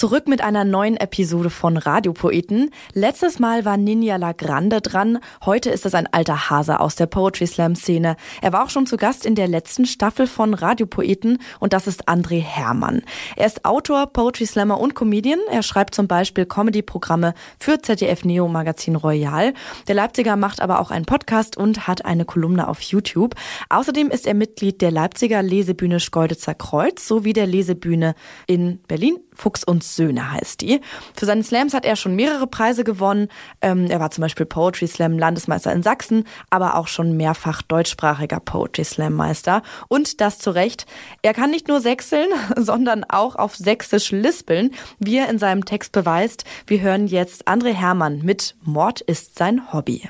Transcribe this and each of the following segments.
Zurück mit einer neuen Episode von Radiopoeten. Letztes Mal war Ninja La Grande dran. Heute ist es ein alter Hase aus der Poetry Slam Szene. Er war auch schon zu Gast in der letzten Staffel von Radiopoeten und das ist André Hermann. Er ist Autor, Poetry Slammer und Comedian. Er schreibt zum Beispiel Comedy-Programme für ZDF Neo Magazin Royal. Der Leipziger macht aber auch einen Podcast und hat eine Kolumne auf YouTube. Außerdem ist er Mitglied der Leipziger Lesebühne Schkeuditzer Kreuz sowie der Lesebühne in Berlin Fuchs und Söhne heißt die. Für seine Slams hat er schon mehrere Preise gewonnen. Ähm, er war zum Beispiel Poetry Slam Landesmeister in Sachsen, aber auch schon mehrfach deutschsprachiger Poetry Slam Meister. Und das zu Recht. Er kann nicht nur sechseln, sondern auch auf Sächsisch lispeln, wie er in seinem Text beweist. Wir hören jetzt André Hermann mit Mord ist sein Hobby.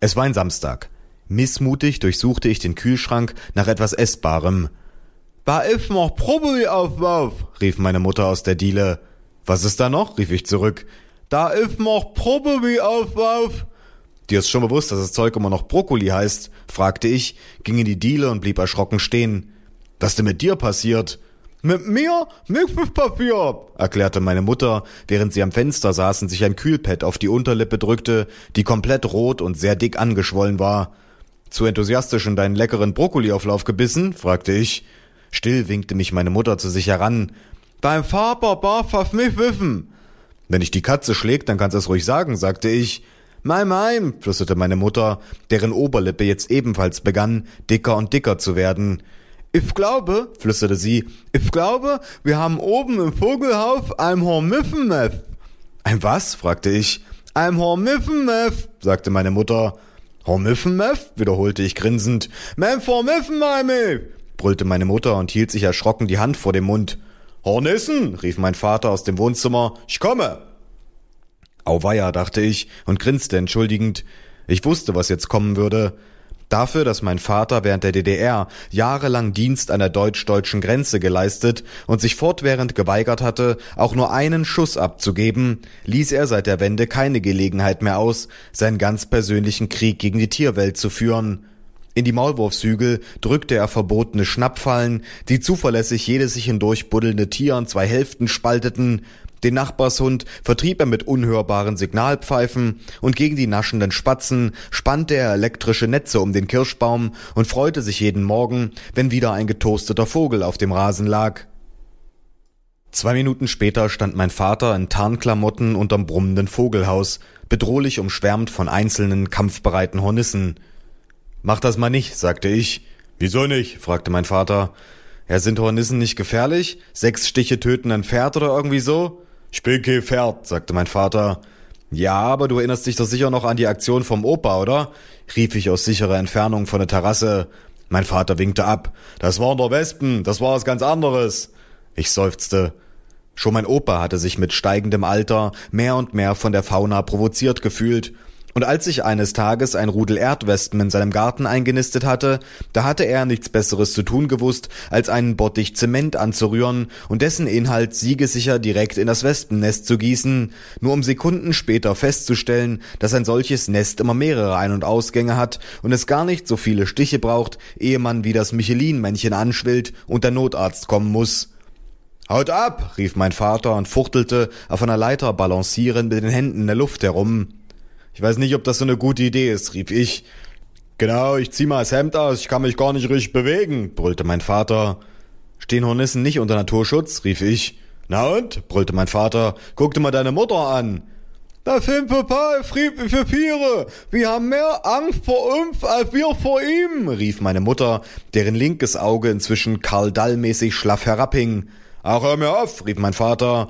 Es war ein Samstag. Missmutig durchsuchte ich den Kühlschrank nach etwas Essbarem. Da ist noch Probi-Auflauf, rief meine Mutter aus der Diele. Was ist da noch? rief ich zurück. Da ist noch Probi-Auflauf. Dir ist schon bewusst, dass das Zeug immer noch Brokkoli heißt, fragte ich, ging in die Diele und blieb erschrocken stehen. Was denn mit dir passiert? Mit mir? Nichts erklärte meine Mutter, während sie am Fenster saß und sich ein Kühlpad auf die Unterlippe drückte, die komplett rot und sehr dick angeschwollen war. Zu enthusiastisch in deinen leckeren Brokkoliauflauf gebissen? fragte ich. Still winkte mich meine Mutter zu sich heran. Dein Vater darf das nicht wissen. Wenn dich die Katze schlägt, dann kannst du es ruhig sagen, sagte ich. Mein, mein, flüsterte meine Mutter, deren Oberlippe jetzt ebenfalls begann, dicker und dicker zu werden. Ich glaube, flüsterte sie, ich glaube, wir haben oben im Vogelhaus ein Hormiffennest. Ein was? fragte ich. Ein Hormiffennest, sagte meine Mutter. Hormiffennest? wiederholte ich grinsend. Mein Hormiffenmeime! Brüllte meine Mutter und hielt sich erschrocken die Hand vor dem Mund. Hornissen, rief mein Vater aus dem Wohnzimmer, ich komme. Auweia, dachte ich und grinste entschuldigend. Ich wusste, was jetzt kommen würde. Dafür, dass mein Vater während der DDR jahrelang Dienst an der deutsch-deutschen Grenze geleistet und sich fortwährend geweigert hatte, auch nur einen Schuss abzugeben, ließ er seit der Wende keine Gelegenheit mehr aus, seinen ganz persönlichen Krieg gegen die Tierwelt zu führen. In die Maulwurfshügel drückte er verbotene Schnappfallen, die zuverlässig jedes sich hindurch buddelnde Tier in zwei Hälften spalteten, den Nachbarshund vertrieb er mit unhörbaren Signalpfeifen und gegen die naschenden Spatzen spannte er elektrische Netze um den Kirschbaum und freute sich jeden Morgen, wenn wieder ein getoasteter Vogel auf dem Rasen lag. Zwei Minuten später stand mein Vater in Tarnklamotten unterm brummenden Vogelhaus, bedrohlich umschwärmt von einzelnen kampfbereiten Hornissen. Mach das mal nicht, sagte ich. Wieso nicht? fragte mein Vater. Ja, sind Hornissen nicht gefährlich? Sechs Stiche töten ein Pferd oder irgendwie so? Kein Pferd, sagte mein Vater. Ja, aber du erinnerst dich doch sicher noch an die Aktion vom Opa, oder? rief ich aus sicherer Entfernung von der Terrasse. Mein Vater winkte ab. Das waren doch Wespen, das war was ganz anderes. Ich seufzte. Schon mein Opa hatte sich mit steigendem Alter mehr und mehr von der Fauna provoziert gefühlt und als sich eines Tages ein Rudel Erdwespen in seinem Garten eingenistet hatte, da hatte er nichts Besseres zu tun gewusst, als einen Bottich Zement anzurühren und dessen Inhalt siegesicher direkt in das Wespennest zu gießen, nur um Sekunden später festzustellen, dass ein solches Nest immer mehrere Ein- und Ausgänge hat und es gar nicht so viele Stiche braucht, ehe man wie das Michelin-Männchen anschwillt und der Notarzt kommen muss. Haut ab, rief mein Vater und fuchtelte auf einer Leiter balancierend mit den Händen in der Luft herum. Ich weiß nicht, ob das so eine gute Idee ist, rief ich. Genau, ich zieh mal das Hemd aus, ich kann mich gar nicht richtig bewegen, brüllte mein Vater. Stehen Hornissen nicht unter Naturschutz, rief ich. Na und? brüllte mein Vater. Guck dir mal deine Mutter an. Das sind total friedliche Tiere. Wir haben mehr Angst vor uns als wir vor ihm, rief meine Mutter, deren linkes Auge inzwischen Karl Dall-mäßig schlaff herabhing. Ach, hör mir auf, rief mein Vater.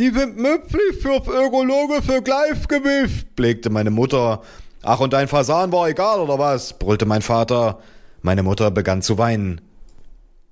Die sind nützlich fürs ökologische Gleichgewicht, pflegte meine Mutter. Ach, und dein Fasan war egal, oder was? brüllte mein Vater. Meine Mutter begann zu weinen.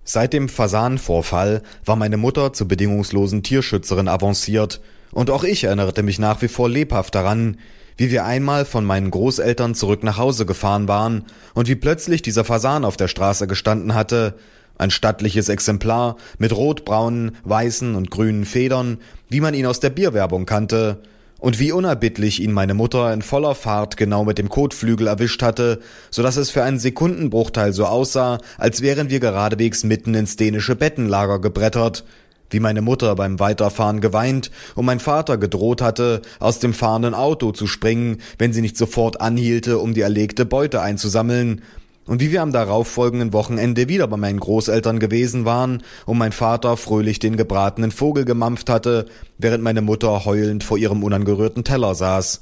Seit dem Fasanvorfall war meine Mutter zur bedingungslosen Tierschützerin avanciert, und auch ich erinnerte mich nach wie vor lebhaft daran, wie wir einmal von meinen Großeltern zurück nach Hause gefahren waren und wie plötzlich dieser Fasan auf der Straße gestanden hatte, ein stattliches Exemplar mit rotbraunen, weißen und grünen Federn, wie man ihn aus der Bierwerbung kannte. und wie unerbittlich ihn meine Mutter in voller Fahrt genau mit dem Kotflügel erwischt hatte, so dass es für einen Sekundenbruchteil so aussah, als wären wir geradewegs mitten ins dänische Bettenlager gebrettert, wie meine Mutter beim Weiterfahren geweint und mein Vater gedroht hatte, aus dem fahrenden Auto zu springen, wenn sie nicht sofort anhielte, um die erlegte Beute einzusammeln, und wie wir am darauffolgenden Wochenende wieder bei meinen Großeltern gewesen waren und mein Vater fröhlich den gebratenen Vogel gemampft hatte, während meine Mutter heulend vor ihrem unangerührten Teller saß.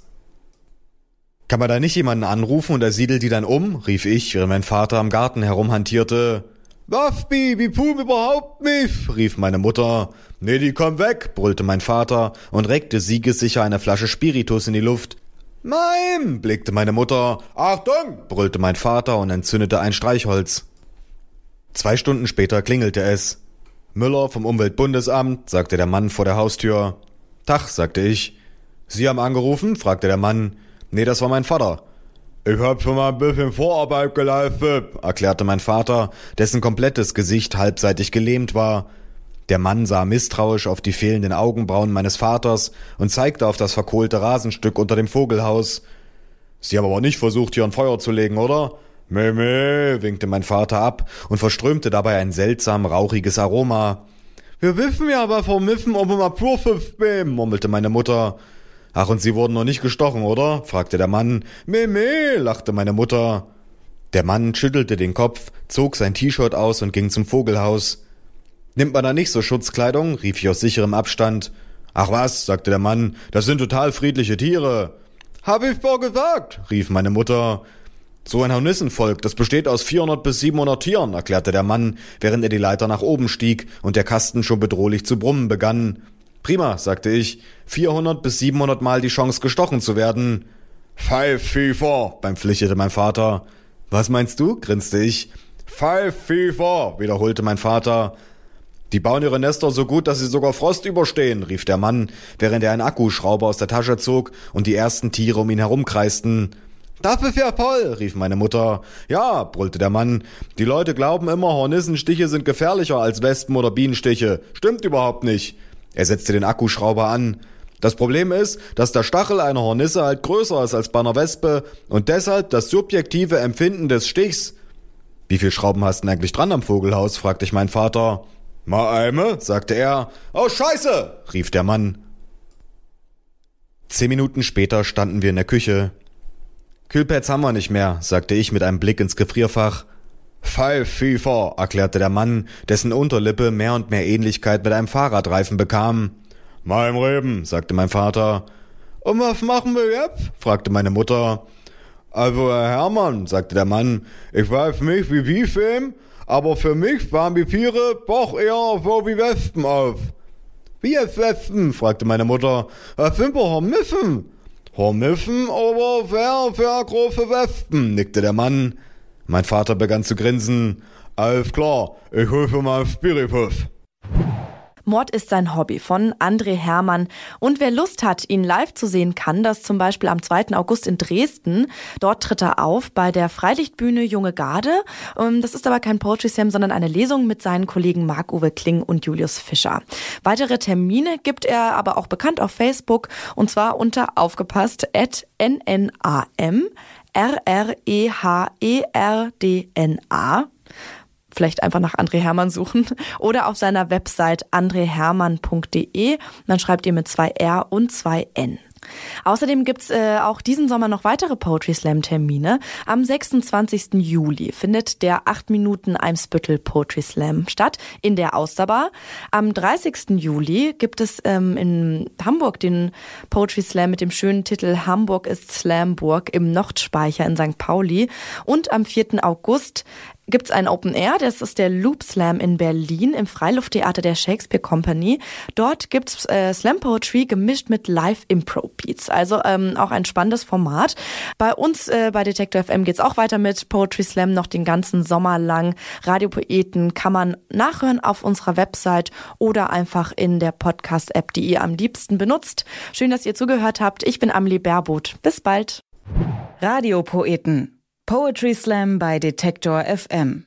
Kann man da nicht jemanden anrufen und er siedelt die dann um? rief ich, während mein Vater am Garten herumhantierte. Was, Bibi, pum überhaupt nicht, rief meine Mutter. Nee, die komm weg, brüllte mein Vater und reckte siegessicher eine Flasche Spiritus in die Luft. Nein, blickte meine Mutter. Achtung, brüllte mein Vater und entzündete ein Streichholz. Zwei Stunden später klingelte es. Müller vom Umweltbundesamt, sagte der Mann vor der Haustür. Tach, sagte ich. Sie haben angerufen? fragte der Mann. Nee, das war mein Vater. Ich hab schon mal ein bisschen Vorarbeit geleistet, erklärte mein Vater, dessen komplettes Gesicht halbseitig gelähmt war. Der Mann sah misstrauisch auf die fehlenden Augenbrauen meines Vaters und zeigte auf das verkohlte Rasenstück unter dem Vogelhaus. Sie haben aber nicht versucht, hier ein Feuer zu legen, oder? Meh, meh, winkte mein Vater ab und verströmte dabei ein seltsam rauchiges Aroma. Wir wissen ja aber vom Miffen, ob wir mal Purpfiff murmelte meine Mutter. Ach, und Sie wurden noch nicht gestochen, oder? fragte der Mann. Meh, lachte meine Mutter. Der Mann schüttelte den Kopf, zog sein T-Shirt aus und ging zum Vogelhaus. Nimmt man da nicht so Schutzkleidung? rief ich aus sicherem Abstand. Ach was, sagte der Mann, das sind total friedliche Tiere. Hab ich vor gesagt, rief meine Mutter. So ein Hornissenvolk, das besteht aus 400 bis 700 Tieren, erklärte der Mann, während er die Leiter nach oben stieg und der Kasten schon bedrohlich zu brummen begann. Prima, sagte ich. 400 bis 700 Mal die Chance gestochen zu werden. Five Fever, beim pflichtete mein Vater. Was meinst du? grinste ich. Five Fever, wiederholte mein Vater. Die bauen ihre Nester so gut, dass sie sogar Frost überstehen, rief der Mann, während er einen Akkuschrauber aus der Tasche zog und die ersten Tiere um ihn herumkreisten. Ist ja toll, rief meine Mutter. Ja, brüllte der Mann. Die Leute glauben immer, Hornissenstiche sind gefährlicher als Wespen oder Bienenstiche. Stimmt überhaupt nicht. Er setzte den Akkuschrauber an. Das Problem ist, dass der Stachel einer Hornisse halt größer ist als bei einer Wespe und deshalb das subjektive Empfinden des Stichs. Wie viel Schrauben hast du denn eigentlich dran am Vogelhaus? fragte ich meinen Vater. Mal eine, sagte er. Oh Scheiße, rief der Mann. Zehn Minuten später standen wir in der Küche. Kühlpads haben wir nicht mehr, sagte ich mit einem Blick ins Gefrierfach. Five Fever, erklärte der Mann, dessen Unterlippe mehr und mehr Ähnlichkeit mit einem Fahrradreifen bekam. Mein Reben, sagte mein Vater. Und was machen wir jetzt? fragte meine Mutter. Also, Herr Hermann, sagte der Mann, ich weiß nicht, wie Sie sehen, aber für mich waren die Tiere doch eher so wie Wespen auf. Wie jetzt Wespen? fragte meine Mutter. Das sind doch Hornissen. Hornissen oder sehr, sehr große Wespen, nickte der Mann. Mein Vater begann zu grinsen. Alles klar, ich hole mal Spiritus. Mord ist sein Hobby von André Hermann. Und wer Lust hat, ihn live zu sehen, kann das zum Beispiel am 2. August in Dresden. Dort tritt er auf bei der Freilichtbühne Junge Garde. Ähm, das ist aber kein Poetry Slam, sondern eine Lesung mit seinen Kollegen Marc-Uwe Kling und Julius Fischer. Weitere Termine gibt er aber auch bekannt auf Facebook und zwar unter aufgepasst at nnam R-R-E-H-E-R-D-N-A. Vielleicht einfach nach André Hermann suchen oder auf seiner Website andrehermann.de. Dann schreibt ihr mit zwei R und zwei N. Außerdem gibt's äh, auch diesen Sommer noch weitere Poetry Slam Termine. Am 26. Juli findet der 8 Minuten Eimsbüttel Poetry Slam statt in der Austerbar. Am 30. Juli gibt es ähm, in Hamburg den Poetry Slam mit dem schönen Titel Hamburg ist Slamburg im Nordspeicher in St. Pauli. Und am 4. August gibt es ein Open Air, das ist der Loop Slam in Berlin im Freilufttheater der Shakespeare Company. Dort gibt's äh, Slam Poetry gemischt mit Live Impro Beats, also ähm, auch ein spannendes Format. Bei uns äh, bei Detector FM geht's auch weiter mit Poetry Slam noch den ganzen Sommer lang. Radiopoeten kann man nachhören auf unserer Website oder einfach in der Podcast-App, die ihr am liebsten benutzt. Schön, dass ihr zugehört habt. Ich bin Amelie Baerboth. Bis bald. Radiopoeten Poetry Slam bei Detektor FM